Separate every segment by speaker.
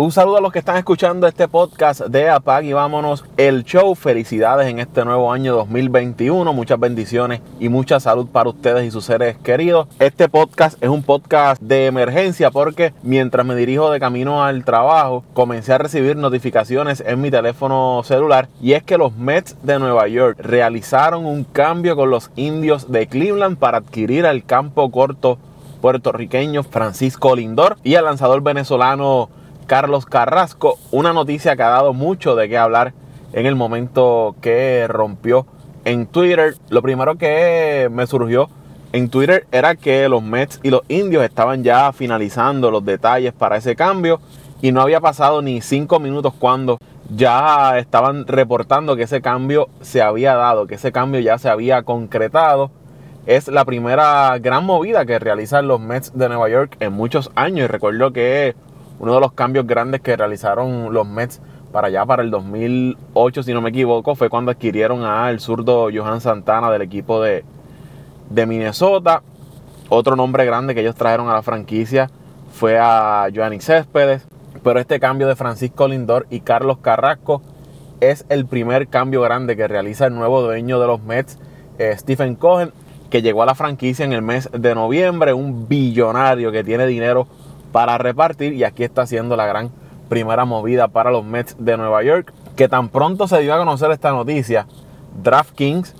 Speaker 1: Un saludo a los que están escuchando este podcast de Apag y vámonos el show. Felicidades en este nuevo año 2021. Muchas bendiciones y mucha salud para ustedes y sus seres queridos. Este podcast es un podcast de emergencia porque mientras me dirijo de camino al trabajo comencé a recibir notificaciones en mi teléfono celular y es que los Mets de Nueva York realizaron un cambio con los indios de Cleveland para adquirir el campo corto puertorriqueño Francisco Lindor y al lanzador venezolano Carlos Carrasco. Una noticia que ha dado mucho de qué hablar en el momento que rompió en Twitter. Lo primero que me surgió en Twitter era que los Mets y los indios estaban ya finalizando los detalles para ese cambio y no había pasado ni cinco minutos cuando ya estaban reportando que ese cambio se había dado, que ese cambio ya se había concretado. Es la primera gran movida que realizan los Mets de Nueva York en muchos años. Y recuerdo que uno de los cambios grandes que realizaron los Mets para allá, para el 2008, si no me equivoco, fue cuando adquirieron al zurdo Johan Santana del equipo de, de Minnesota. Otro nombre grande que ellos trajeron a la franquicia fue a Joanny Céspedes. Pero este cambio de Francisco Lindor y Carlos Carrasco es el primer cambio grande que realiza el nuevo dueño de los Mets, eh, Stephen Cohen, que llegó a la franquicia en el mes de noviembre, un billonario que tiene dinero para repartir y aquí está haciendo la gran primera movida para los Mets de Nueva York, que tan pronto se dio a conocer esta noticia, DraftKings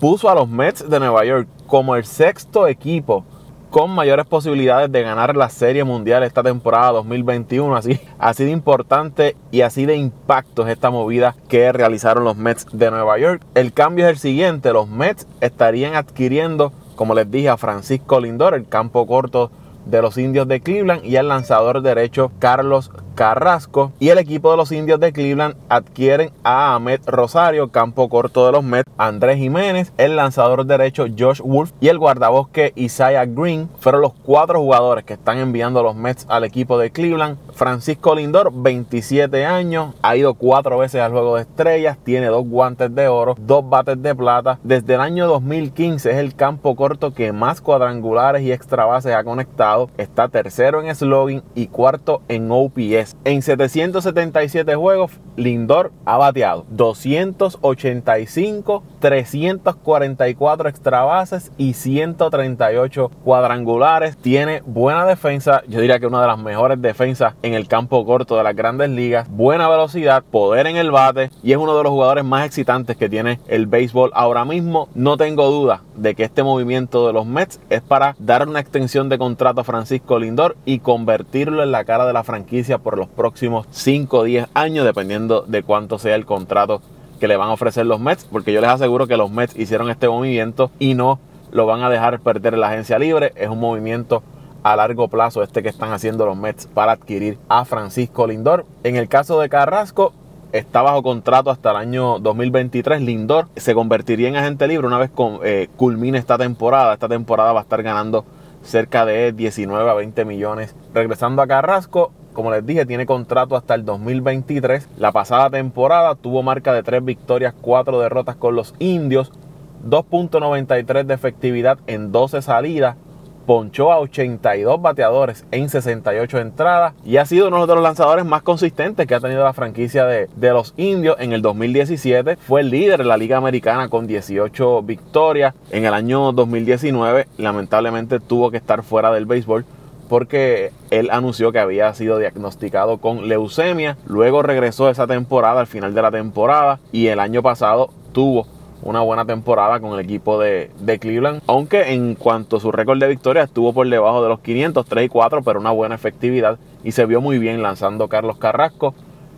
Speaker 1: puso a los Mets de Nueva York como el sexto equipo con mayores posibilidades de ganar la Serie Mundial esta temporada 2021. Así, así de importante y así de impacto es esta movida que realizaron los Mets de Nueva York. El cambio es el siguiente, los Mets estarían adquiriendo, como les dije, a Francisco Lindor, el campo corto de los indios de Cleveland y el lanzador derecho Carlos Carrasco. Y el equipo de los indios de Cleveland adquieren a Ahmed Rosario, campo corto de los Mets, Andrés Jiménez, el lanzador derecho Josh Wolf y el guardabosque Isaiah Green. Fueron los cuatro jugadores que están enviando los Mets al equipo de Cleveland. Francisco Lindor, 27 años, ha ido cuatro veces al juego de estrellas, tiene dos guantes de oro, dos bates de plata. Desde el año 2015 es el campo corto que más cuadrangulares y extra bases ha conectado. Está tercero en slogan y cuarto en OPS. En 777 juegos, Lindor ha bateado 285, 344 extra bases y 138 cuadrangulares. Tiene buena defensa, yo diría que una de las mejores defensas en el campo corto de las grandes ligas, buena velocidad, poder en el bate y es uno de los jugadores más excitantes que tiene el béisbol ahora mismo. No tengo duda de que este movimiento de los Mets es para dar una extensión de contrato a Francisco Lindor y convertirlo en la cara de la franquicia por los próximos 5 o 10 años, dependiendo de cuánto sea el contrato que le van a ofrecer los Mets, porque yo les aseguro que los Mets hicieron este movimiento y no lo van a dejar perder la agencia libre. Es un movimiento a largo plazo este que están haciendo los Mets para adquirir a Francisco Lindor. En el caso de Carrasco, está bajo contrato hasta el año 2023. Lindor se convertiría en agente libre una vez eh, culmine esta temporada. Esta temporada va a estar ganando cerca de 19 a 20 millones. Regresando a Carrasco, como les dije, tiene contrato hasta el 2023. La pasada temporada tuvo marca de 3 victorias, 4 derrotas con los indios, 2.93 de efectividad en 12 salidas, ponchó a 82 bateadores en 68 entradas y ha sido uno de los lanzadores más consistentes que ha tenido la franquicia de, de, los indios. En el 2017 fue el líder de la Liga Americana con 18 victorias. En el año 2019 lamentablemente tuvo que estar fuera del béisbol porque él anunció que había sido diagnosticado con leucemia. Luego regresó esa temporada al final de la temporada y el año pasado tuvo una buena temporada con el equipo de, Cleveland. Aunque en cuanto a su récord de victoria estuvo por debajo de los 500, 3 y 4, pero una buena efectividad y se vio muy bien lanzando Carlos Carrasco.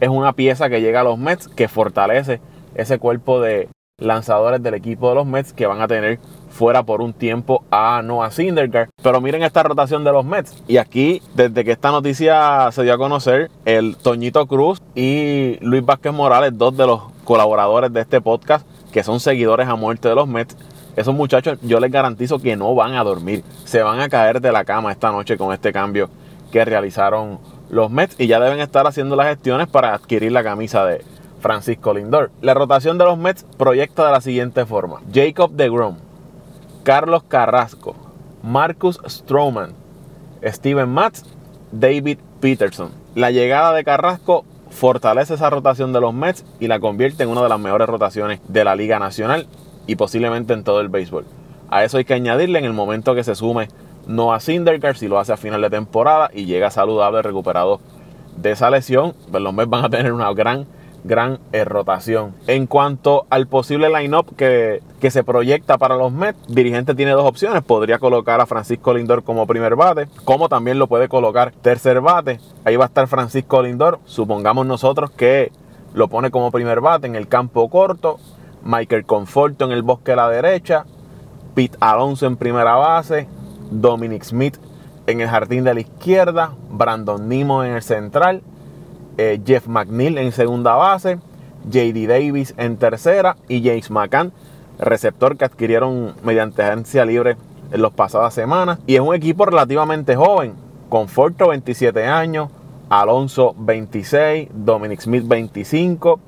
Speaker 1: Es una pieza que llega a los Mets que fortalece ese cuerpo de lanzadores del equipo de los Mets que van a tener fuera por un tiempo a Noah Syndergaard. Pero miren esta rotación de los Mets. Y aquí, desde que esta noticia se dio a conocer, el Toñito Cruz y Luis Vázquez Morales, dos de los colaboradores de este podcast, que son seguidores a muerte de los Mets, esos muchachos yo les garantizo que no van a dormir. Se van a caer de la cama esta noche con este cambio que realizaron los Mets y ya deben estar haciendo las gestiones para adquirir la camisa de Francisco Lindor. La rotación de los Mets proyecta de la siguiente forma. Jacob DeGrom, Carlos Carrasco, Marcus Stroman, Steven Matz, David Peterson. La llegada de Carrasco fortalece esa rotación de los Mets y la convierte en una de las mejores rotaciones de la Liga Nacional y posiblemente en todo el béisbol. A eso hay que añadirle en el momento que se sume Noah Syndergaard si lo hace a final de temporada y llega saludable recuperado de esa lesión, pues los Mets van a tener una gran gran rotación. En cuanto al posible line-up que, que, se proyecta para los Mets, dirigente tiene dos opciones. Podría colocar a Francisco Lindor como primer bate, como también lo puede colocar tercer bate. Ahí va a estar Francisco Lindor. Supongamos nosotros que lo pone como primer bate en el campo corto. Michael Conforto en el bosque a la derecha. Pete Alonso en primera base. Dominic Smith en el jardín de la izquierda. Brandon Nimo en el central eh, Jeff McNeil en segunda base, JD Davis en tercera y James McCann, receptor que adquirieron mediante agencia libre en las pasadas semanas. Y es un equipo relativamente joven, Conforto 27 años, Alonso 26, Dominic Smith 25,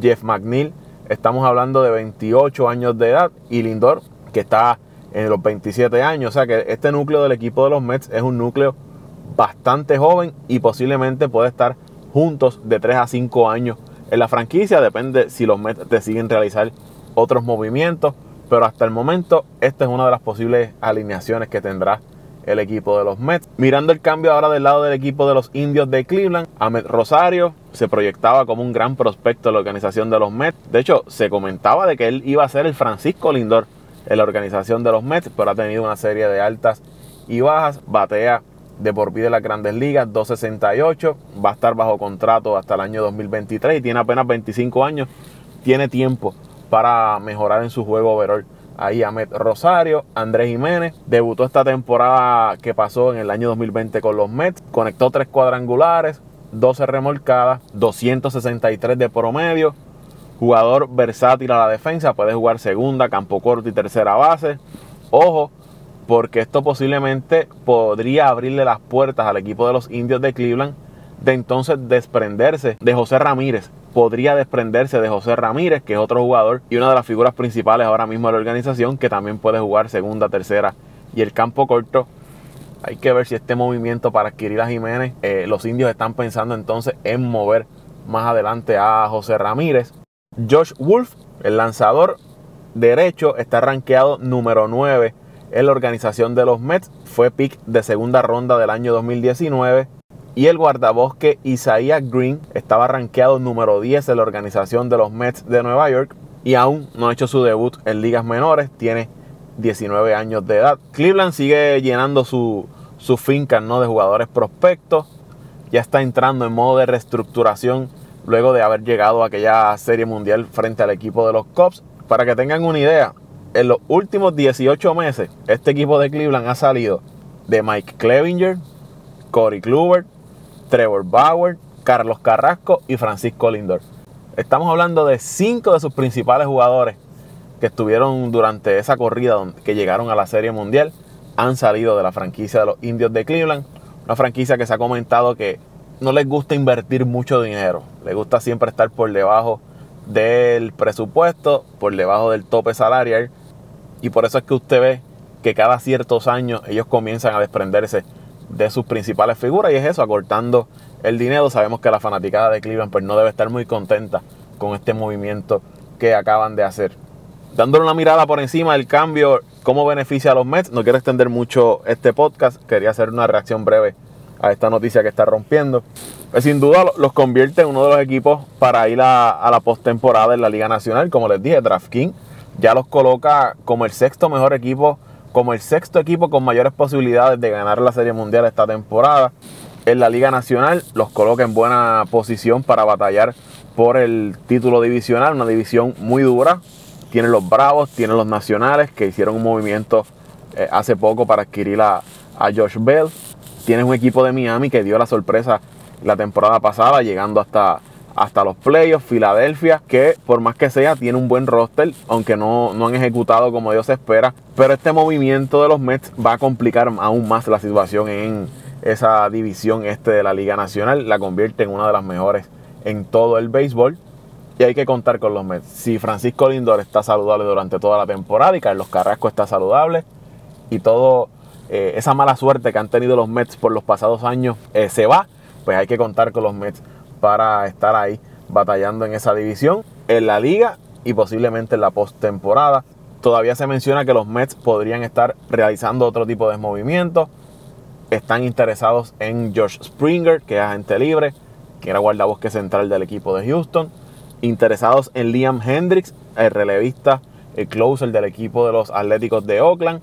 Speaker 1: Jeff McNeil, estamos hablando de 28 años de edad, y Lindor, que está en los 27 años. O sea que este núcleo del equipo de los Mets es un núcleo bastante joven y posiblemente puede estar juntos de 3 a 5 años en la franquicia. Depende si los Mets deciden realizar otros movimientos. Pero hasta el momento, esta es una de las posibles alineaciones que tendrá el equipo de los Mets. Mirando el cambio ahora del lado del equipo de los indios de Cleveland, Ahmed Rosario se proyectaba como un gran prospecto de la organización de los Mets. De hecho, se comentaba de que él iba a ser el Francisco Lindor en la organización de los Mets, pero ha tenido una serie de altas y bajas. Batea de por vida de las grandes ligas, 268, va a estar bajo contrato hasta el año 2023 y tiene apenas 25 años, tiene tiempo para mejorar en su juego overall. Ahí Ahmed Rosario, Andrés Jiménez, debutó esta temporada que pasó en el año 2020 con los Mets, conectó tres cuadrangulares, 12 remolcadas, 263 de promedio, jugador versátil a la defensa, puede jugar segunda, campo corto y tercera base. Ojo, porque esto posiblemente podría abrirle las puertas al equipo de los indios de Cleveland de entonces desprenderse de José Ramírez. Podría desprenderse de José Ramírez, que es otro jugador y una de las figuras principales ahora mismo de la organización, que también puede jugar segunda, tercera y el campo corto. Hay que ver si este movimiento para adquirir a Jiménez, eh, los indios están pensando entonces en mover más adelante a José Ramírez. Josh Wolf, el lanzador derecho, está rankeado número 9 en la organización de los Mets. Fue pick de segunda ronda del año 2019. Y el guardabosque Isaiah Green estaba rankeado número 10 en la organización de los Mets de Nueva York. Y aún no ha hecho su debut en ligas menores. Tiene 19 años de edad. Cleveland sigue llenando su, su finca ¿no? de jugadores prospectos. Ya está entrando en modo de reestructuración luego de haber llegado a aquella serie mundial frente al equipo de los Cubs. Para que tengan una idea, en los últimos 18 meses, este equipo de Cleveland ha salido de Mike Clevinger, Corey Kluber, Trevor Bauer, Carlos Carrasco y Francisco Lindor. Estamos hablando de cinco de sus principales jugadores que estuvieron durante esa corrida que llegaron a la Serie Mundial. Han salido de la franquicia de los Indios de Cleveland. Una franquicia que se ha comentado que no les gusta invertir mucho dinero. Les gusta siempre estar por debajo del presupuesto, por debajo del tope salarial. Y por eso es que usted ve que cada ciertos años ellos comienzan a desprenderse de sus principales figuras y es eso, acortando el dinero. Sabemos que la fanaticada de Cleveland pues, no debe estar muy contenta con este movimiento que acaban de hacer. Dándole una mirada por encima del cambio, cómo beneficia a los Mets. No quiero extender mucho este podcast, quería hacer una reacción breve a esta noticia que está rompiendo. Pues sin duda los convierte en uno de los equipos para ir a, a la postemporada en la Liga Nacional. Como les dije, DraftKings ya los coloca como el sexto mejor equipo, como el sexto equipo con mayores posibilidades de ganar la Serie Mundial esta temporada. En la Liga Nacional los coloca en buena posición para batallar por el título divisional, una división muy dura. Tienen los Bravos, tienen los Nacionales que hicieron un movimiento eh, hace poco para adquirir a, a Josh Bell. Tienes un equipo de Miami que dio la sorpresa la temporada pasada, llegando hasta hasta los playoffs. Filadelfia, que por más que sea, tiene un buen roster, aunque no, no han ejecutado como Dios espera. Pero este movimiento de los Mets va a complicar aún más la situación en esa división este de la Liga Nacional. La convierte en una de las mejores en todo el béisbol. Y hay que contar con los Mets. Si Francisco Lindor está saludable durante toda la temporada y Carlos Carrasco está saludable y todo eh, esa mala suerte que han tenido los Mets por los pasados años eh, se va, pues hay que contar con los Mets para estar ahí batallando en esa división, en la liga y posiblemente en la postemporada. Todavía se menciona que los Mets podrían estar realizando otro tipo de movimientos. Están interesados en George Springer, que es agente libre, que era guardabosque central del equipo de Houston. Interesados en Liam Hendricks, el relevista, el closer del equipo de los Atléticos de Oakland.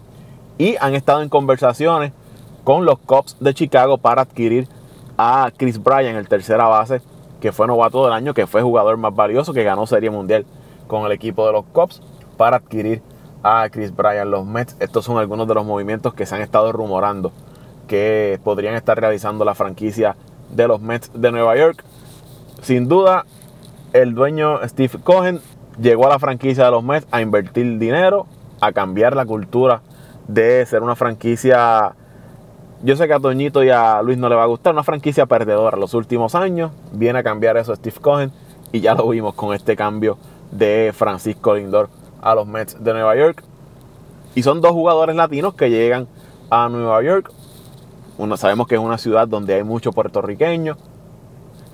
Speaker 1: Y han estado en conversaciones con los Cubs de Chicago para adquirir a Chris Bryan, el tercera base, que fue novato del año, que fue jugador más valioso, que ganó Serie Mundial con el equipo de los Cubs, para adquirir a Chris Bryan, los Mets. Estos son algunos de los movimientos que se han estado rumorando que podrían estar realizando la franquicia de los Mets de Nueva York. Sin duda, el dueño Steve Cohen llegó a la franquicia de los Mets a invertir dinero, a cambiar la cultura de ser una franquicia. Yo sé que a Toñito y a Luis no le va a gustar, una franquicia perdedora los últimos años. Viene a cambiar eso Steve Cohen y ya lo vimos con este cambio de Francisco Lindor a los Mets de Nueva York. Y son dos jugadores latinos que llegan a Nueva York. Uno, sabemos que es una ciudad donde hay muchos puertorriqueños.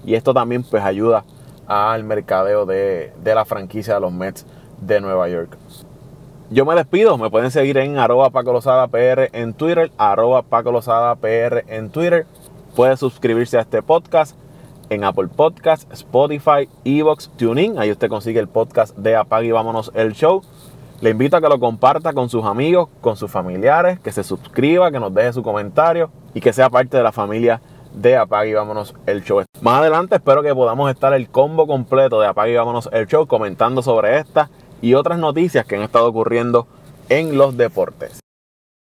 Speaker 1: Y esto también pues ayuda al mercadeo de, la franquicia de los Mets de Nueva York. Yo me despido, me pueden seguir en arroba Paco PR en Twitter, arroba Paco PR en Twitter. Pueden suscribirse a este podcast en Apple Podcast, Spotify, Evox, TuneIn. Ahí usted consigue el podcast de Apague y Vámonos el Show. Le invito a que lo comparta con sus amigos, con sus familiares, que se suscriba, que nos deje su comentario y que sea parte de la familia de Apague y Vámonos el Show. Más adelante espero que podamos estar el combo completo de Apague y Vámonos el Show comentando sobre esta y otras noticias que han estado ocurriendo en los deportes.